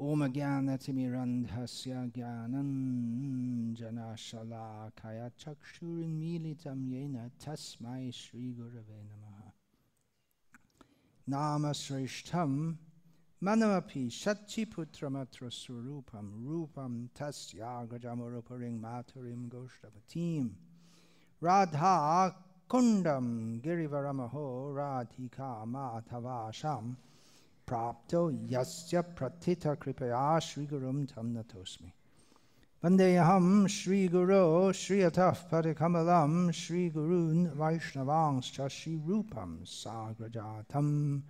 Om Agyanati Mirandhasya Gyananjana Shalakaya Chakshurin Militam Yena Tasmai Sri Gurave Namaha. Nama Srishtam Manamapi Shachi Putramatra Rupam Tasya Gajamurupuring Maturim Goshtapatim Radha Kundam Girivaramaho Radhika Matavasham प्राप्तो यस्य प्रथित कृपया श्रीगुरुं तं नतोऽस्मि। वन्देऽहं श्रीगुरो श्रियतः परिकमलं श्रीगुरून् वैष्णवांश्च श्रीरूपं साग्रजातं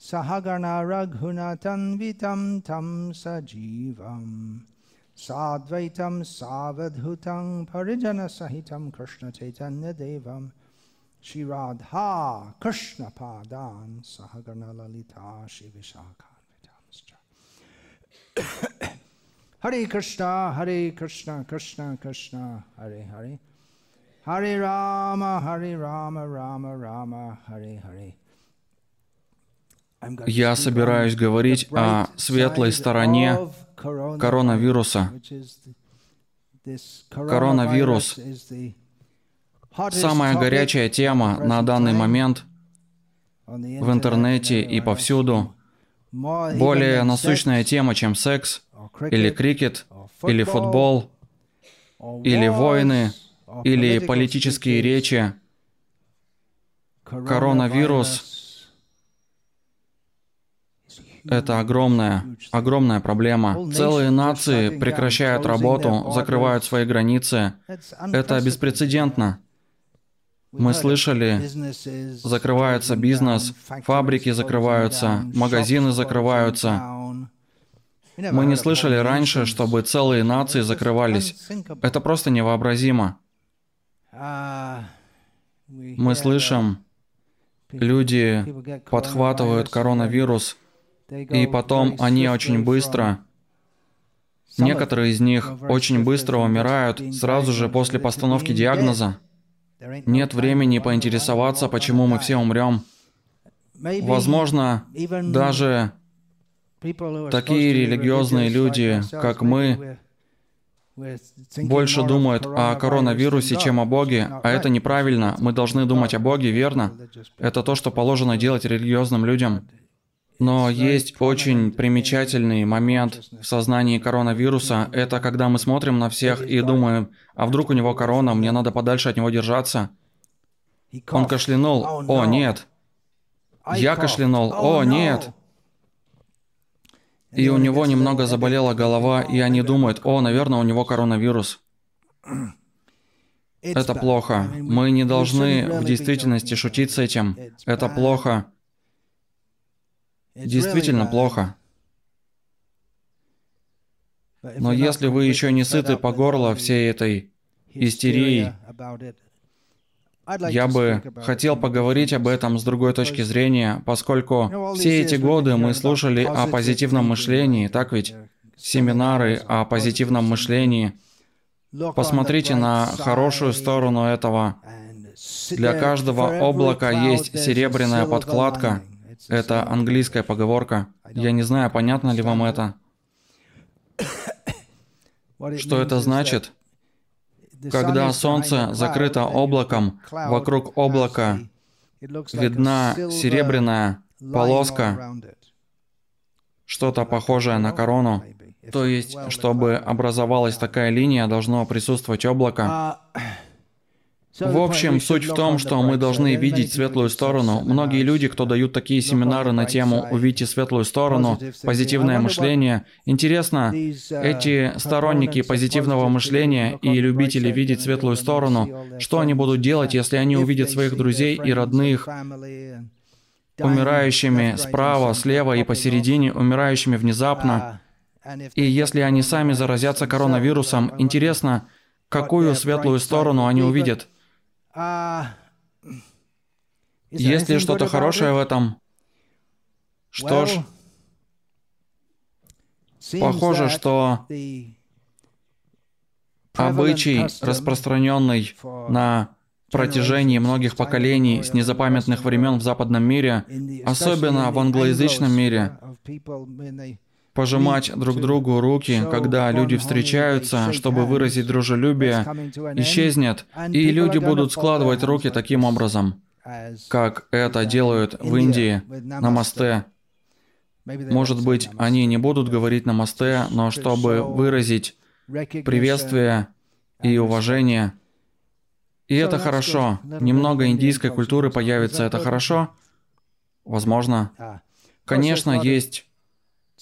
सहगणा रघुनतन्वितं तं सजीवम्। साद्वैतं सावधुतं परिजनसहितं कृष्णचैतन्यदेवम्। Shri Radha Krishna Padan Sahagana Lalita Shri Vishakhan Hare Krishna Hare Krishna Krishna Krishna Hare Hare Hare Rama Hare Rama Rama Rama Hare Hare Я собираюсь говорить о светлой стороне коронавируса. Коронавирус – самая горячая тема на данный момент в интернете и повсюду. Более насущная тема, чем секс, или крикет, или футбол, или войны, или политические речи. Коронавирус это огромная, огромная проблема. Целые нации прекращают работу, закрывают свои границы. Это беспрецедентно. Мы слышали, закрывается бизнес, фабрики закрываются, магазины закрываются. Мы не слышали раньше, чтобы целые нации закрывались. Это просто невообразимо. Мы слышим, люди подхватывают коронавирус, и потом они очень быстро, некоторые из них очень быстро умирают сразу же после постановки диагноза. Нет времени поинтересоваться, почему мы все умрем. Возможно, даже такие религиозные люди, как мы, больше думают о коронавирусе, чем о Боге, а это неправильно. Мы должны думать о Боге, верно? Это то, что положено делать религиозным людям. Но есть очень примечательный момент в сознании коронавируса. Это когда мы смотрим на всех и думаем, а вдруг у него корона, мне надо подальше от него держаться. Он кашлянул. О, нет. Я кашлянул. О, нет. И у него немного заболела голова, и они думают, о, наверное, у него коронавирус. Это плохо. Мы не должны в действительности шутить с этим. Это плохо. Действительно плохо. Но если вы еще не сыты по горло всей этой истерии, я бы хотел поговорить об этом с другой точки зрения, поскольку все эти годы мы слушали о позитивном мышлении, так ведь? Семинары о позитивном мышлении. Посмотрите на хорошую сторону этого. Для каждого облака есть серебряная подкладка, это английская поговорка. Я не знаю, понятно ли вам это. Что это значит? Когда солнце закрыто облаком, вокруг облака видна серебряная полоска, что-то похожее на корону. То есть, чтобы образовалась такая линия, должно присутствовать облако. В общем, суть в том, что мы должны видеть светлую сторону. Многие люди, кто дают такие семинары на тему «Увидите светлую сторону», «Позитивное мышление», интересно, эти сторонники позитивного мышления и любители видеть светлую сторону, что они будут делать, если они увидят своих друзей и родных умирающими справа, слева и посередине, умирающими внезапно, И если они сами заразятся коронавирусом, интересно, какую светлую сторону они увидят. Есть ли что-то хорошее в этом? Что ж, похоже, что обычай, распространенный на протяжении многих поколений с незапамятных времен в западном мире, особенно в англоязычном мире, пожимать друг другу руки, когда люди встречаются, чтобы выразить дружелюбие, исчезнет, и люди будут складывать руки таким образом, как это делают в Индии на мосте. Может быть, они не будут говорить на мосте, но чтобы выразить приветствие и уважение. И это хорошо. Немного индийской культуры появится, это хорошо? Возможно. Конечно, есть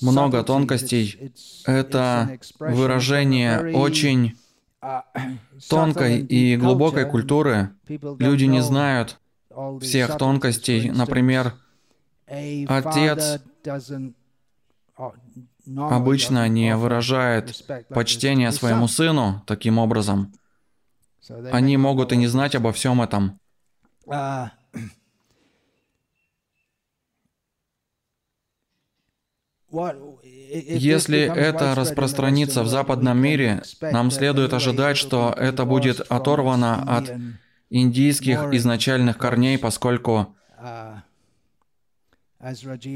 много тонкостей. Это выражение очень тонкой и глубокой культуры. Люди не знают всех тонкостей. Например, отец обычно не выражает почтение своему сыну таким образом. Они могут и не знать обо всем этом. Если это распространится в западном мире, нам следует ожидать, что это будет оторвано от индийских изначальных корней, поскольку,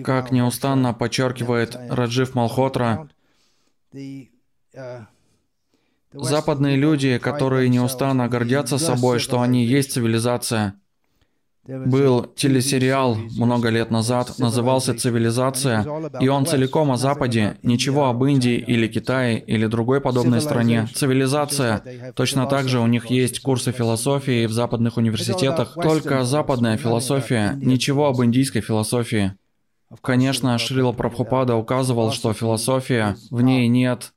как неустанно подчеркивает Раджив Малхотра, западные люди, которые неустанно гордятся собой, что они есть цивилизация – был телесериал много лет назад, назывался «Цивилизация», и он целиком о Западе, ничего об Индии или Китае или другой подобной стране. «Цивилизация». Точно так же у них есть курсы философии в западных университетах, только западная философия, ничего об индийской философии. Конечно, Шрила Прабхупада указывал, что философия, в ней нет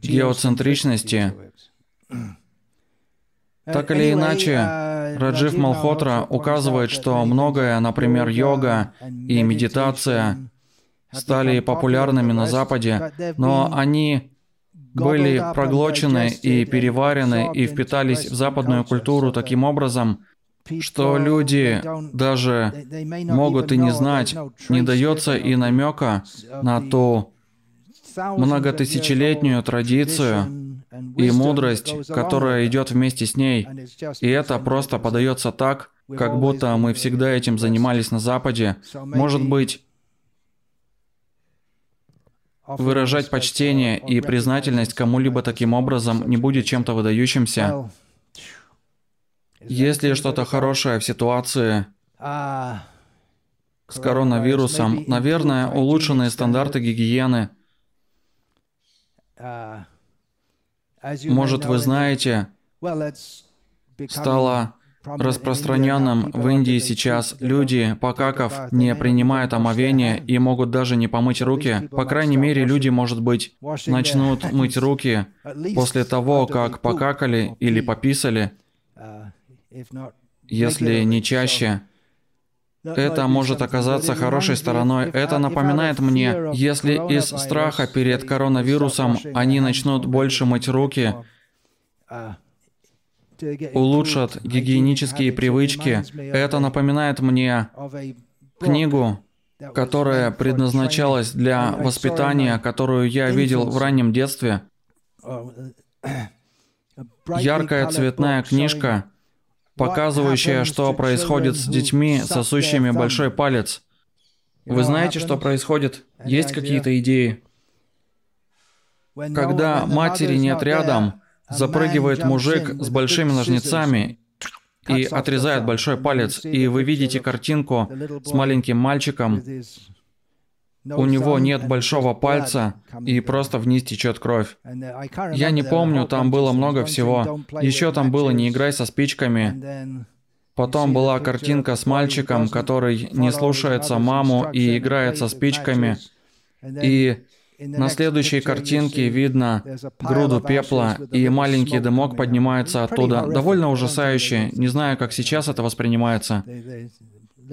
геоцентричности, так или иначе, Раджив Малхотра указывает, что многое, например, йога и медитация, стали популярными на Западе, но они были проглочены и переварены и впитались в западную культуру таким образом, что люди даже могут и не знать, не дается и намека на ту многотысячелетнюю традицию, и мудрость, которая идет вместе с ней. И это просто подается так, как будто мы всегда этим занимались на Западе. Может быть, выражать почтение и признательность кому-либо таким образом не будет чем-то выдающимся. Есть ли что-то хорошее в ситуации с коронавирусом? Наверное, улучшенные стандарты гигиены – может, вы знаете, стало распространенным в Индии сейчас люди, покакав, не принимают омовения и могут даже не помыть руки. По крайней мере, люди, может быть, начнут мыть руки после того, как покакали или пописали, если не чаще. Это может оказаться хорошей стороной. Это напоминает мне, если из страха перед коронавирусом они начнут больше мыть руки, улучшат гигиенические привычки, это напоминает мне книгу, которая предназначалась для воспитания, которую я видел в раннем детстве. Яркая цветная книжка, показывающая, что происходит с детьми, сосущими большой палец. Вы знаете, что происходит? Есть какие-то идеи? Когда матери нет рядом, запрыгивает мужик с большими ножницами и отрезает большой палец, и вы видите картинку с маленьким мальчиком, у него нет большого пальца, и просто вниз течет кровь. Я не помню, там было много всего. Еще там было «Не играй со спичками». Потом была картинка с мальчиком, который не слушается маму и играет со спичками. И на следующей картинке видно груду пепла, и маленький дымок поднимается оттуда. Довольно ужасающе. Не знаю, как сейчас это воспринимается.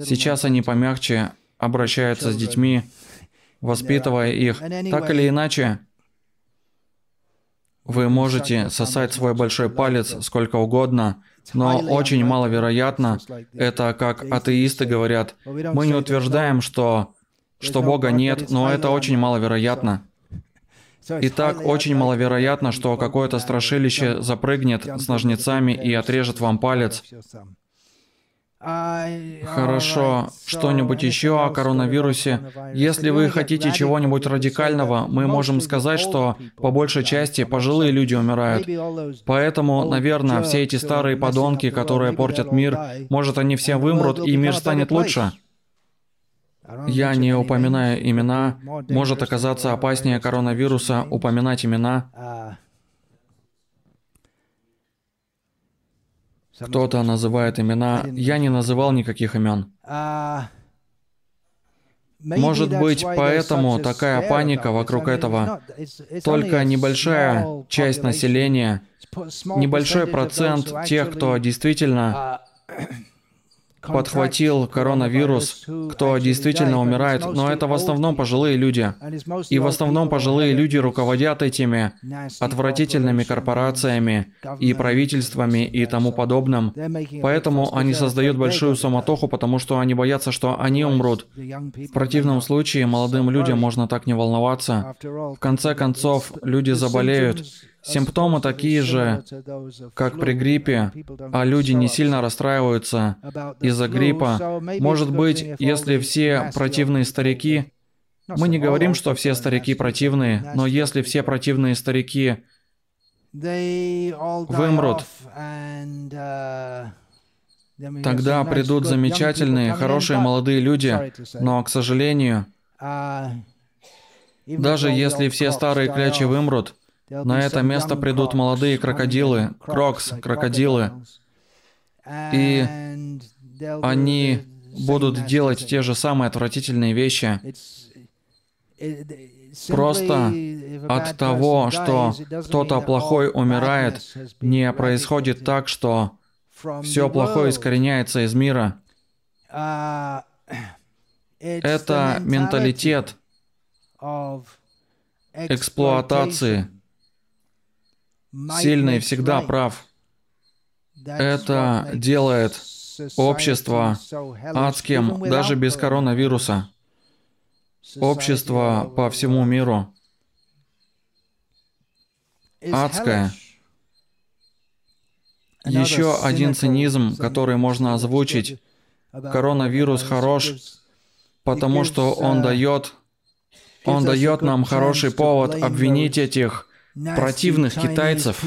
Сейчас они помягче обращаются с детьми. Воспитывая их. Так или иначе, вы можете сосать свой большой палец сколько угодно, но очень маловероятно, это как атеисты говорят, мы не утверждаем, что, что Бога нет, но это очень маловероятно. Итак, очень маловероятно, что какое-то страшилище запрыгнет с ножницами и отрежет вам палец. Хорошо. Что-нибудь еще о коронавирусе? Если вы хотите чего-нибудь радикального, мы можем сказать, что по большей части пожилые люди умирают. Поэтому, наверное, все эти старые подонки, которые портят мир, может, они все вымрут, и мир станет лучше. Я не упоминаю имена. Может оказаться опаснее коронавируса упоминать имена. Кто-то называет имена. Я не называл никаких имен. Может быть, поэтому такая паника вокруг этого. Только небольшая часть населения, небольшой процент тех, кто действительно подхватил коронавирус, кто действительно умирает, но это в основном пожилые люди. И в основном пожилые люди руководят этими отвратительными корпорациями и правительствами и тому подобным. Поэтому они создают большую суматоху, потому что они боятся, что они умрут. В противном случае молодым людям можно так не волноваться. В конце концов, люди заболеют, Симптомы такие же, как при гриппе, а люди не сильно расстраиваются из-за гриппа. Может быть, если все противные старики... Мы не говорим, что все старики противные, но если все противные старики вымрут, тогда придут замечательные, хорошие молодые люди, но, к сожалению, даже если все старые клячи вымрут, на это место придут молодые крокодилы, крокс, крокодилы, и они будут делать те же самые отвратительные вещи. Просто от того, что кто-то плохой умирает, не происходит так, что все плохое искореняется из мира. Это менталитет эксплуатации – Сильный всегда прав. Это делает общество адским даже без коронавируса. Общество по всему миру адское. Еще один цинизм, который можно озвучить. Коронавирус хорош, потому что он дает, он дает нам хороший повод обвинить этих противных китайцев.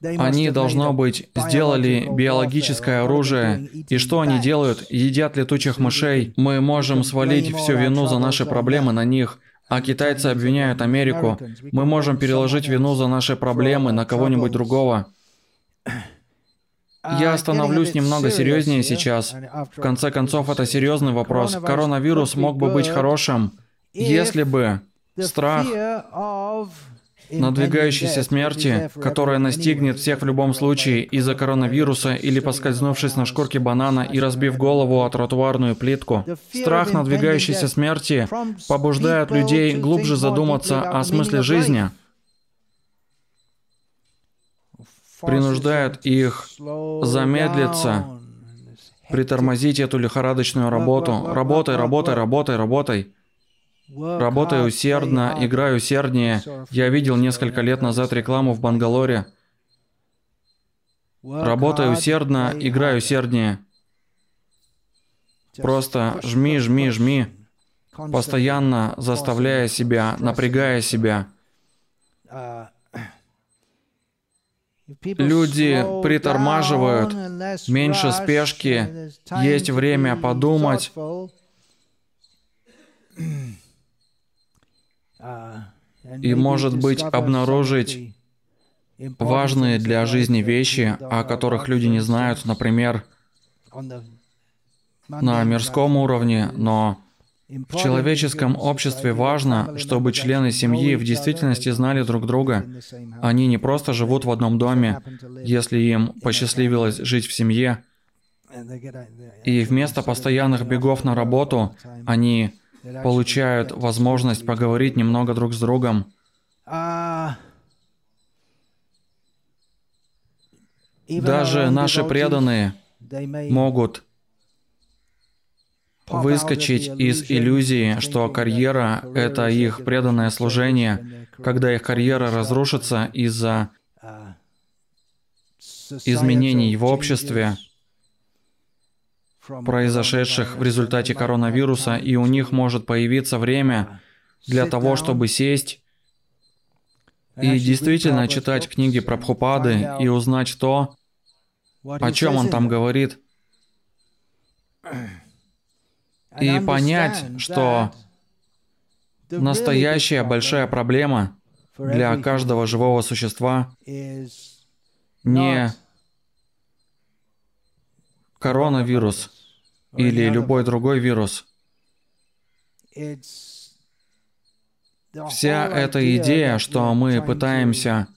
Они, должно быть, сделали биологическое оружие. И что они делают? Едят летучих мышей. Мы можем свалить всю вину за наши проблемы на них. А китайцы обвиняют Америку. Мы можем переложить вину за наши проблемы на кого-нибудь другого. Я становлюсь немного серьезнее сейчас. В конце концов, это серьезный вопрос. Коронавирус мог бы быть хорошим, если бы страх надвигающейся смерти, которая настигнет всех в любом случае из-за коронавируса или поскользнувшись на шкурке банана и разбив голову о тротуарную плитку. Страх надвигающейся смерти побуждает людей глубже задуматься о смысле жизни, принуждает их замедлиться, притормозить эту лихорадочную работу. Работай, работай, работай, работай. Работаю усердно, играю усерднее. Я видел несколько лет назад рекламу в Бангалоре. Работаю усердно, играю усерднее. Просто жми, жми, жми. Постоянно заставляя себя, напрягая себя. Люди притормаживают, меньше спешки, есть время подумать. И, может быть, обнаружить важные для жизни вещи, о которых люди не знают, например, на мирском уровне, но в человеческом обществе важно, чтобы члены семьи в действительности знали друг друга. Они не просто живут в одном доме, если им посчастливилось жить в семье, и вместо постоянных бегов на работу они получают возможность поговорить немного друг с другом. Даже наши преданные могут выскочить из иллюзии, что карьера — это их преданное служение, когда их карьера разрушится из-за изменений в обществе, произошедших в результате коронавируса, и у них может появиться время для того, чтобы сесть и действительно читать книги про Прабхупады и узнать то, о чем он там говорит, и понять, что настоящая большая проблема для каждого живого существа не коронавирус или любой другой вирус. Вся эта идея, что мы пытаемся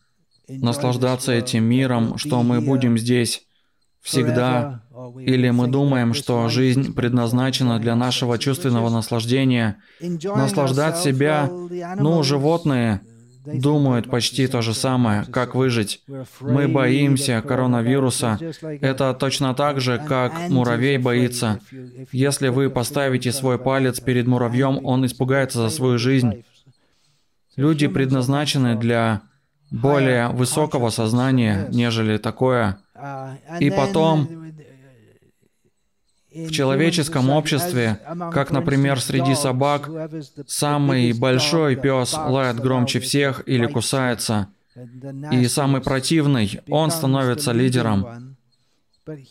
наслаждаться этим миром, что мы будем здесь всегда, или мы думаем, что жизнь предназначена для нашего чувственного наслаждения, наслаждать себя, ну, животные думают почти то же самое, как выжить. Мы боимся коронавируса. Это точно так же, как муравей боится. Если вы поставите свой палец перед муравьем, он испугается за свою жизнь. Люди предназначены для более высокого сознания, нежели такое. И потом в человеческом обществе, как, например, среди собак, самый большой пес лает громче всех или кусается, и самый противный, он становится лидером.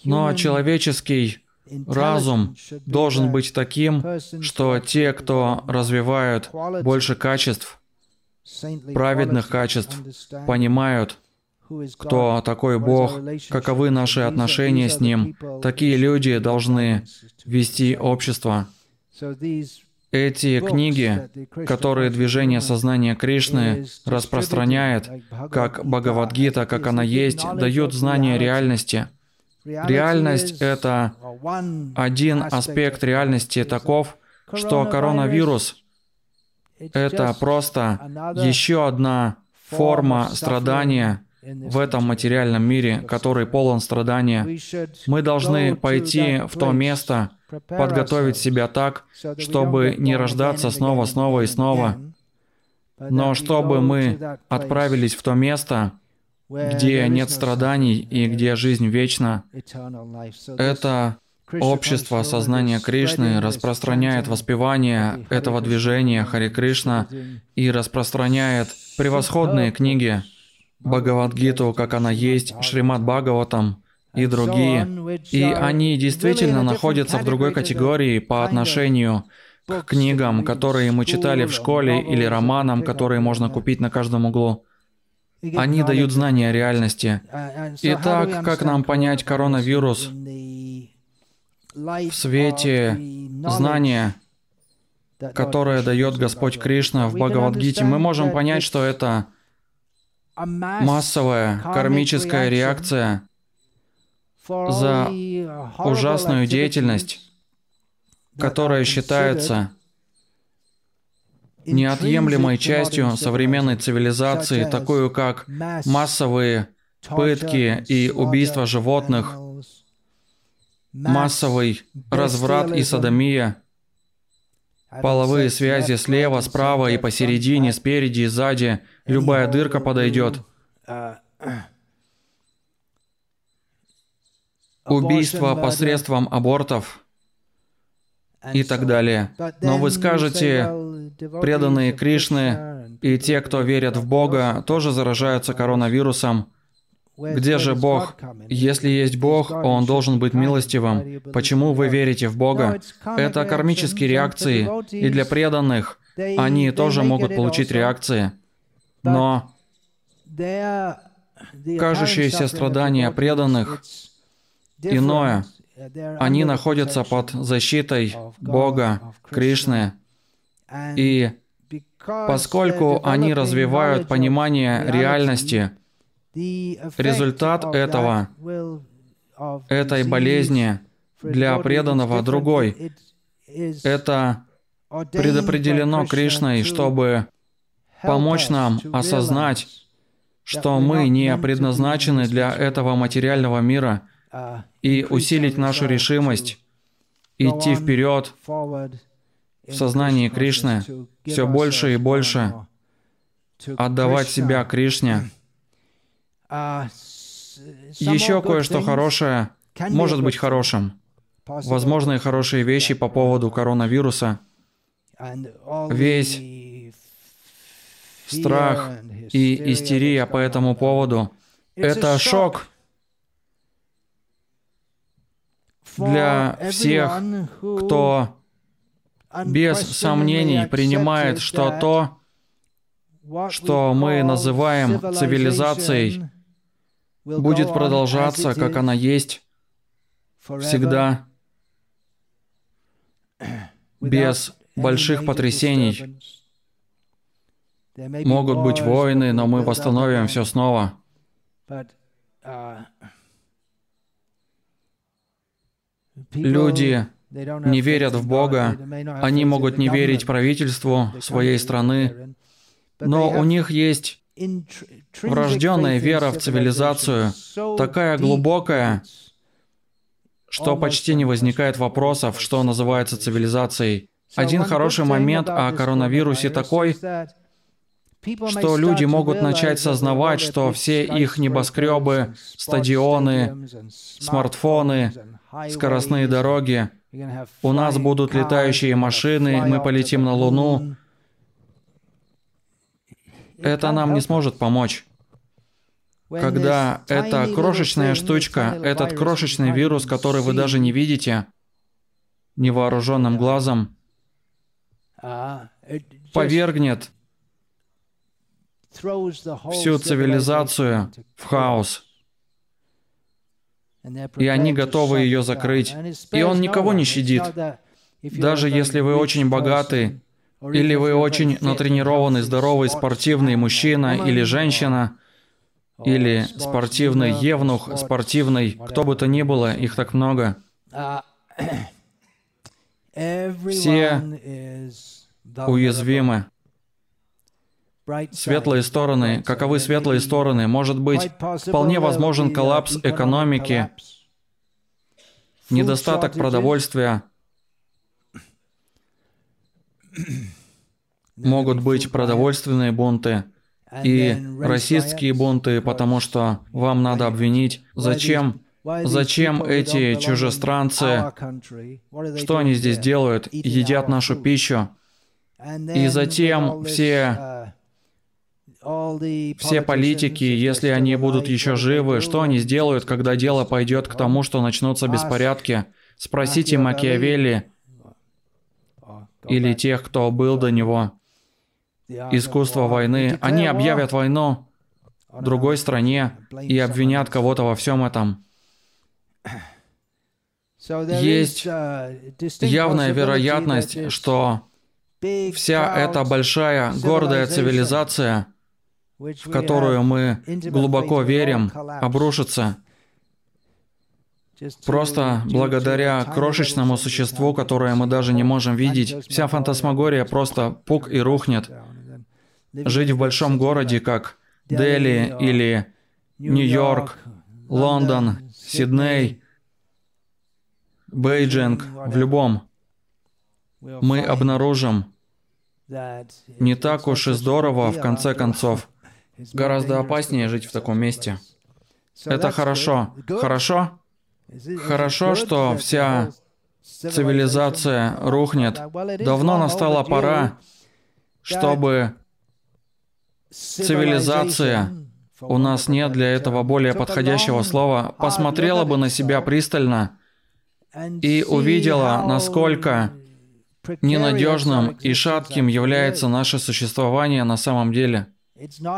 Но человеческий разум должен быть таким, что те, кто развивают больше качеств, праведных качеств, понимают, кто такой Бог, каковы наши отношения с Ним. Такие люди должны вести общество. Эти книги, которые движение сознания Кришны распространяет, как Бхагавадгита, как она есть, дают знание реальности. Реальность — это один аспект реальности таков, что коронавирус — это просто еще одна форма страдания, в этом материальном мире, который полон страдания, мы должны пойти в то место, подготовить себя так, чтобы не рождаться снова, снова и снова, но чтобы мы отправились в то место, где нет страданий и где жизнь вечна. Это общество сознания Кришны распространяет воспевание этого движения Хари Кришна и распространяет превосходные книги, Бхагавадгиту, как она есть, Шримад Бхагаватам и другие. И они действительно находятся в другой категории по отношению к книгам, которые мы читали в школе, или романам, которые можно купить на каждом углу. Они дают знания реальности. Итак, как нам понять коронавирус в свете знания, которое дает Господь Кришна в Бхагавадгите? Мы можем понять, что это массовая кармическая реакция за ужасную деятельность, которая считается неотъемлемой частью современной цивилизации, такую как массовые пытки и убийства животных, массовый разврат и садомия, половые связи слева, справа и посередине, спереди и сзади, любая дырка подойдет. Убийство посредством абортов и так далее. Но вы скажете, преданные Кришны и те, кто верят в Бога, тоже заражаются коронавирусом. Где же Бог? Если есть Бог, Он должен быть милостивым. Почему вы верите в Бога? Это кармические реакции, и для преданных они тоже могут получить реакции. Но кажущееся страдания преданных иное. Они находятся под защитой Бога, Кришны. И поскольку они развивают понимание реальности, результат этого, этой болезни для преданного другой. Это предопределено Кришной, чтобы помочь нам осознать, что мы не предназначены для этого материального мира, и усилить нашу решимость идти вперед в сознании Кришны, все больше и больше отдавать себя Кришне. Еще кое-что хорошее может быть хорошим. Возможные хорошие вещи по поводу коронавируса. Весь страх и истерия по этому поводу — это шок для всех, кто без сомнений принимает, что то, что мы называем цивилизацией, будет продолжаться, как она есть, всегда, без больших потрясений. Могут быть войны, но мы восстановим все снова. Люди не верят в Бога, они могут не верить правительству своей страны, но у них есть врожденная вера в цивилизацию, такая глубокая, что почти не возникает вопросов, что называется цивилизацией. Один хороший момент о коронавирусе такой, что люди могут начать сознавать, что все их небоскребы, стадионы, смартфоны, скоростные дороги, у нас будут летающие машины, мы полетим на Луну. Это нам не сможет помочь. Когда эта крошечная штучка, этот крошечный вирус, который вы даже не видите невооруженным глазом, повергнет всю цивилизацию в хаос. И они готовы ее закрыть. И он никого не щадит. Даже если вы очень богаты, или вы очень натренированный, здоровый, спортивный мужчина или женщина, или спортивный евнух, спортивный, кто бы то ни было, их так много. Все уязвимы. Светлые стороны. Каковы светлые стороны? Может быть, вполне возможен коллапс экономики, недостаток продовольствия. Могут быть продовольственные бунты и расистские бунты, потому что вам надо обвинить, зачем Зачем эти чужестранцы, что они здесь делают, едят нашу пищу? И затем все все политики, если они будут еще живы, что они сделают, когда дело пойдет к тому, что начнутся беспорядки? Спросите Макиавелли или тех, кто был до него. Искусство войны. Они объявят войну другой стране и обвинят кого-то во всем этом. Есть явная вероятность, что вся эта большая гордая цивилизация – в которую мы глубоко верим, обрушится просто благодаря крошечному существу, которое мы даже не можем видеть. Вся фантасмагория просто пук и рухнет. Жить в большом городе, как Дели или Нью-Йорк, Лондон, Сидней, Бейджинг, в любом, мы обнаружим, не так уж и здорово, в конце концов. Гораздо опаснее жить в таком месте. Это хорошо. Хорошо? Хорошо, что вся цивилизация рухнет. Давно настала пора, чтобы цивилизация, у нас нет для этого более подходящего слова, посмотрела бы на себя пристально и увидела, насколько ненадежным и шатким является наше существование на самом деле –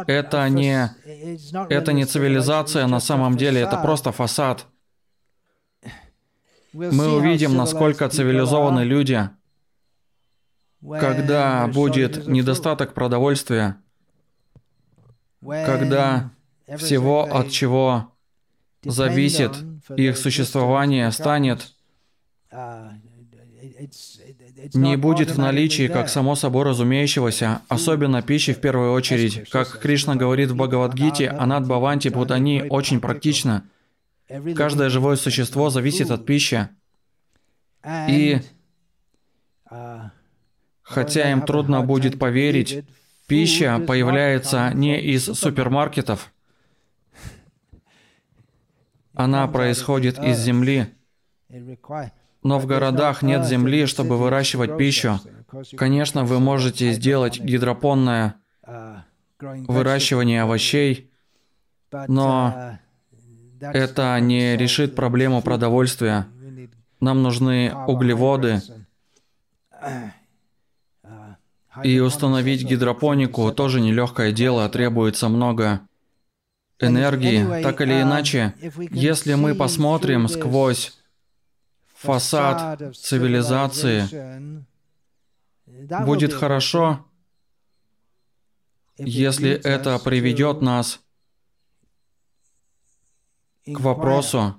это не, это не цивилизация на самом деле, это просто фасад. Мы увидим, насколько цивилизованы люди, когда будет недостаток продовольствия, когда всего, от чего зависит их существование, станет не будет в наличии как само собой разумеющегося, особенно пищи в первую очередь. Как Кришна говорит в Бхагавадгите, Анат Бхаванти Будани очень практично. Каждое живое существо зависит от пищи. И хотя им трудно будет поверить, пища появляется не из супермаркетов. Она происходит из земли. Но в городах нет земли, чтобы выращивать пищу. Конечно, вы можете сделать гидропонное выращивание овощей, но это не решит проблему продовольствия. Нам нужны углеводы. И установить гидропонику тоже нелегкое дело, требуется много энергии. Так или иначе, если мы посмотрим сквозь фасад цивилизации, будет хорошо, если это приведет нас к вопросу.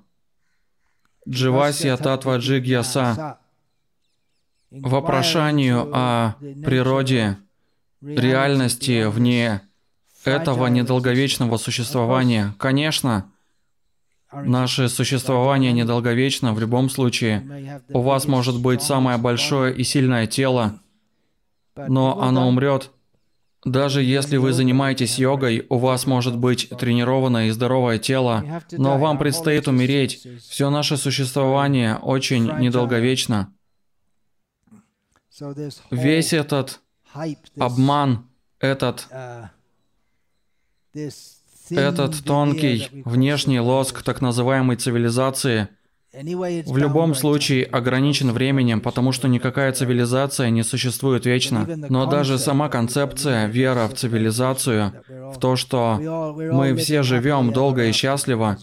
Дживасия Татва Джигьяса, вопрошанию о природе, реальности вне этого недолговечного существования. Конечно, Наше существование недолговечно. В любом случае. У вас может быть самое большое и сильное тело, но оно умрет. Даже если вы занимаетесь йогой, у вас может быть тренированное и здоровое тело, но вам предстоит умереть. Все наше существование очень недолговечно. Весь этот обман, этот этот тонкий внешний лоск так называемой цивилизации в любом случае ограничен временем, потому что никакая цивилизация не существует вечно. Но даже сама концепция, вера в цивилизацию, в то, что мы все живем долго и счастливо,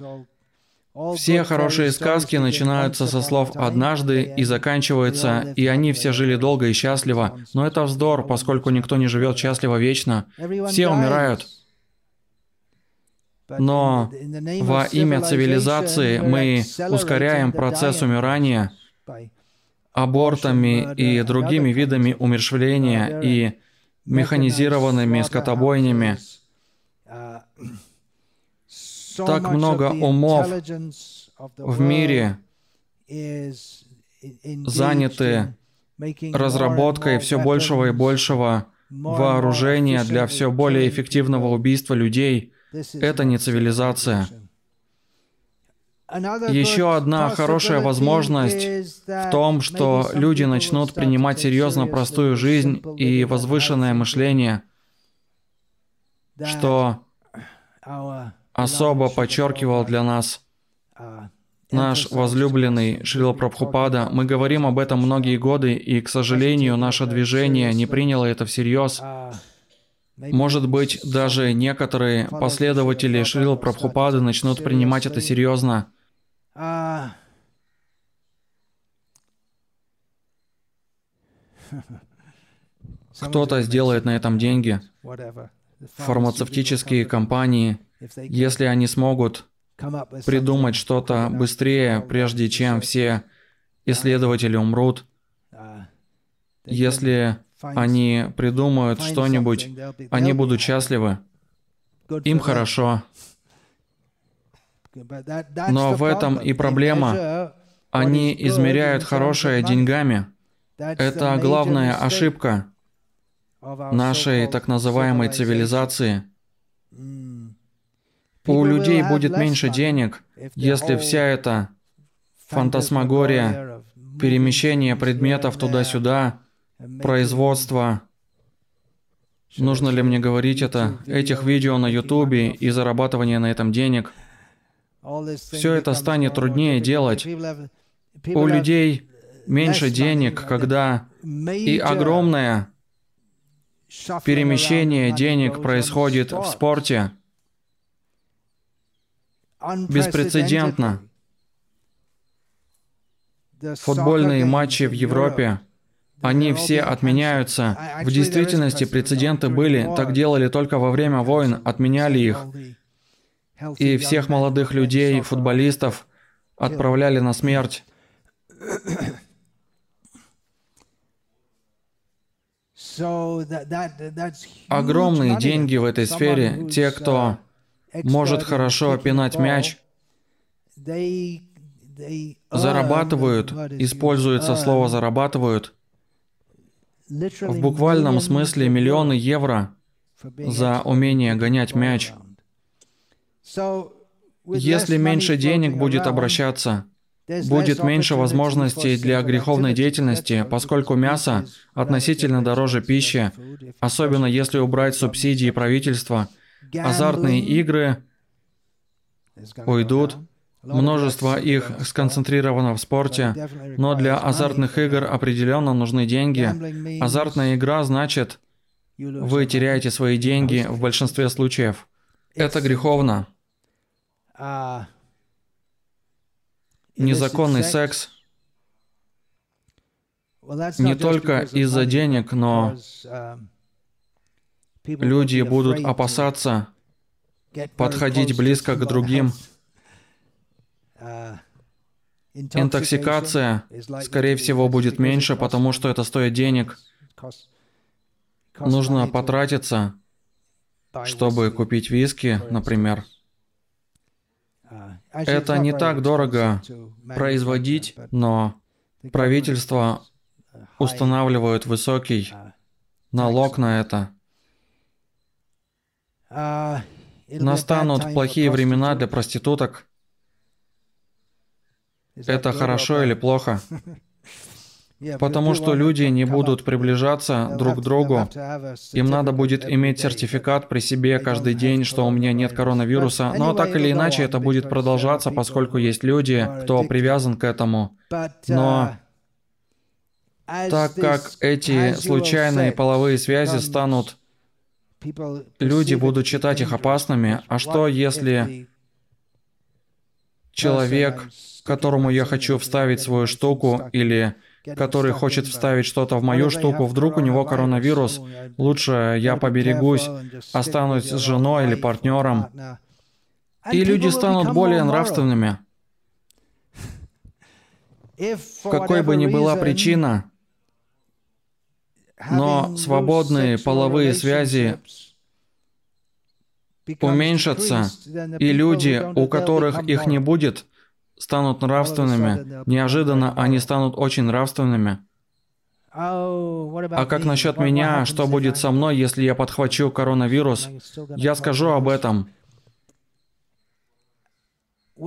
все хорошие сказки начинаются со слов «однажды» и заканчиваются «и они все жили долго и счастливо». Но это вздор, поскольку никто не живет счастливо вечно. Все умирают. Но во имя цивилизации мы ускоряем процесс умирания абортами и другими видами умершвления и механизированными скотобойнями. Так много умов в мире заняты разработкой все большего и большего вооружения для все более эффективного убийства людей – это не цивилизация. Еще одна хорошая возможность в том, что люди начнут принимать серьезно простую жизнь и возвышенное мышление, что особо подчеркивал для нас наш возлюбленный Шрила Прабхупада. Мы говорим об этом многие годы, и, к сожалению, наше движение не приняло это всерьез. Может быть, даже некоторые последователи Шрила Прабхупады начнут принимать это серьезно. Кто-то сделает на этом деньги. Фармацевтические компании, если они смогут придумать что-то быстрее, прежде чем все исследователи умрут, если они придумают что-нибудь, они будут счастливы, им хорошо. Но в этом и проблема. Они измеряют хорошее деньгами. Это главная ошибка нашей так называемой цивилизации. У людей будет меньше денег, если вся эта фантасмагория, перемещение предметов туда-сюда, производства. Нужно ли мне говорить это? Этих видео на Ютубе и зарабатывание на этом денег. Все это станет труднее делать. У людей меньше денег, когда и огромное перемещение денег происходит в спорте. Беспрецедентно. Футбольные матчи в Европе они все отменяются. В действительности прецеденты были, так делали только во время войн, отменяли их. И всех молодых людей, футболистов, отправляли на смерть. Огромные деньги в этой сфере. Те, кто может хорошо опинать мяч, зарабатывают, используется слово «зарабатывают», в буквальном смысле миллионы евро за умение гонять мяч. Если меньше денег будет обращаться, будет меньше возможностей для греховной деятельности, поскольку мясо относительно дороже пищи, особенно если убрать субсидии правительства, азартные игры уйдут, множество их сконцентрировано в спорте, но для азартных игр определенно нужны деньги. Азартная игра значит, вы теряете свои деньги в большинстве случаев. Это греховно. Незаконный секс не только из-за денег, но люди будут опасаться подходить близко к другим. Интоксикация, скорее всего, будет меньше, потому что это стоит денег. Нужно потратиться, чтобы купить виски, например. Это не так дорого производить, но правительство устанавливает высокий налог на это. Настанут плохие времена для проституток. Это хорошо или плохо? Потому что люди не будут приближаться друг к другу. Им надо будет иметь сертификат при себе каждый день, что у меня нет коронавируса. Но так или иначе это будет продолжаться, поскольку есть люди, кто привязан к этому. Но так как эти случайные половые связи станут... Люди будут считать их опасными. А что если человек, которому я хочу вставить свою штуку, или который хочет вставить что-то в мою штуку, вдруг у него коронавирус, лучше я поберегусь, останусь с женой или партнером. И люди станут более нравственными. Какой бы ни была причина, но свободные половые связи уменьшатся, и люди, у которых их не будет, станут нравственными. Неожиданно они станут очень нравственными. А как насчет меня? Что будет со мной, если я подхвачу коронавирус? Я скажу об этом.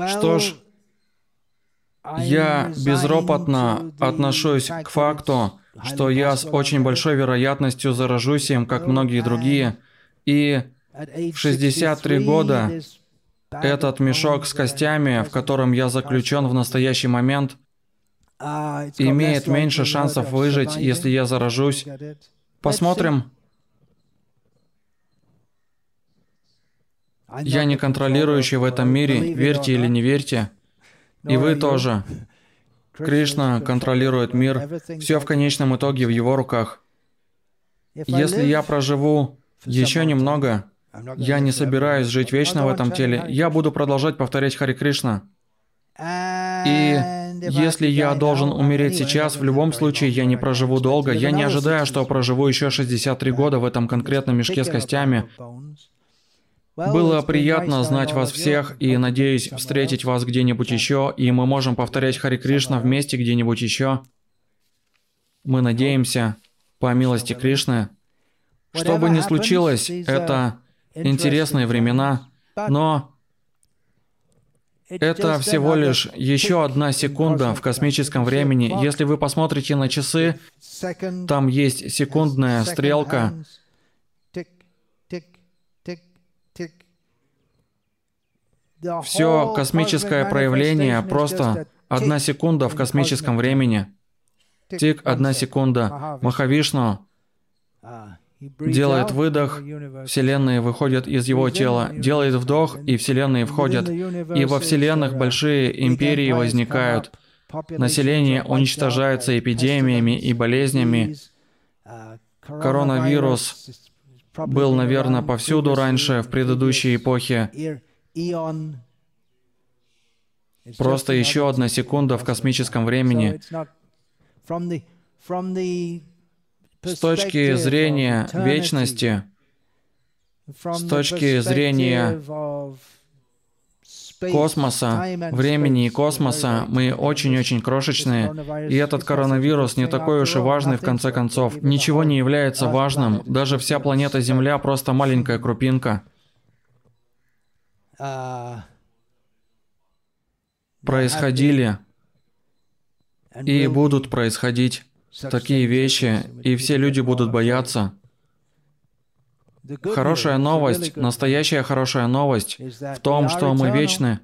Что ж, я безропотно отношусь к факту, что я с очень большой вероятностью заражусь им, как многие другие, и в 63 года этот мешок с костями, в котором я заключен в настоящий момент, имеет меньше шансов выжить, если я заражусь. Посмотрим. Я не контролирующий в этом мире, верьте или не верьте. И вы тоже. Кришна контролирует мир. Все в конечном итоге в его руках. Если я проживу еще немного, я не собираюсь жить вечно в этом теле. Я буду продолжать повторять Хари Кришна. И если я должен умереть сейчас, в любом случае я не проживу долго. Я не ожидаю, что проживу еще 63 года в этом конкретном мешке с костями. Было приятно знать вас всех и надеюсь встретить вас где-нибудь еще, и мы можем повторять Хари Кришна вместе где-нибудь еще. Мы надеемся, по милости Кришны. Что бы ни случилось, это интересные времена, но это всего лишь еще одна секунда в космическом времени. Если вы посмотрите на часы, там есть секундная стрелка. Все космическое проявление просто одна секунда в космическом времени. Тик, одна секунда. Махавишну делает выдох, вселенные выходят из его тела, делает вдох, и вселенные входят. И во вселенных большие империи возникают. Население уничтожается эпидемиями и болезнями. Коронавирус был, наверное, повсюду раньше, в предыдущей эпохе. Просто еще одна секунда в космическом времени. С точки зрения вечности, с точки зрения космоса, времени и космоса, мы очень-очень крошечные, и этот коронавирус не такой уж и важный в конце концов. Ничего не является важным, даже вся планета Земля просто маленькая крупинка. Происходили и будут происходить такие вещи, и все люди будут бояться. Хорошая новость, настоящая хорошая новость в том, что мы вечны.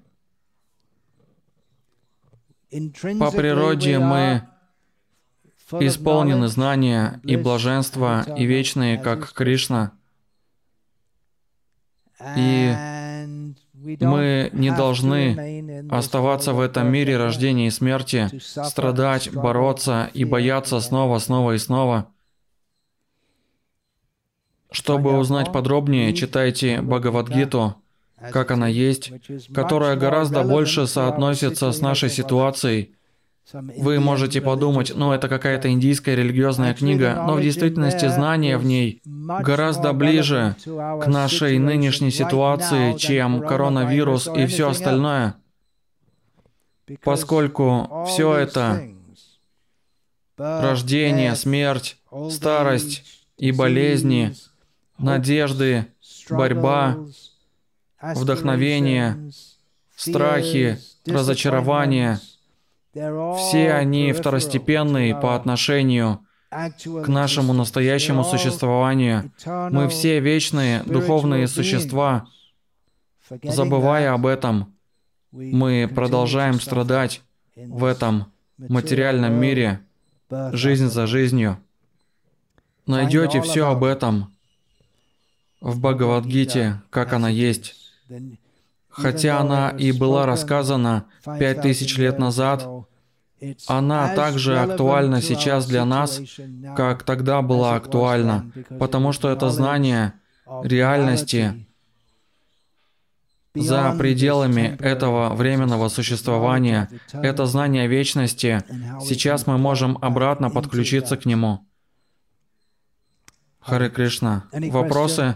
По природе мы исполнены знания и блаженства, и вечные, как Кришна. И мы не должны оставаться в этом мире рождения и смерти, страдать, бороться и бояться снова, снова и снова. Чтобы узнать подробнее, читайте Бхагавадгиту, как она есть, которая гораздо больше соотносится с нашей ситуацией. Вы можете подумать, ну это какая-то индийская религиозная книга, но в действительности знания в ней гораздо ближе к нашей нынешней ситуации, чем коронавирус и все остальное. Поскольку все это рождение, смерть, старость и болезни – надежды, борьба, вдохновение, страхи, разочарования. Все они второстепенные по отношению к нашему настоящему существованию. Мы все вечные духовные существа. Забывая об этом, мы продолжаем страдать в этом материальном мире, жизнь за жизнью. Найдете все об этом в Бхагавадгите, как она есть. Хотя она и была рассказана пять тысяч лет назад, она также актуальна сейчас для нас, как тогда была актуальна, потому что это знание реальности за пределами этого временного существования, это знание вечности, сейчас мы можем обратно подключиться к нему. Харе Кришна. Вопросы?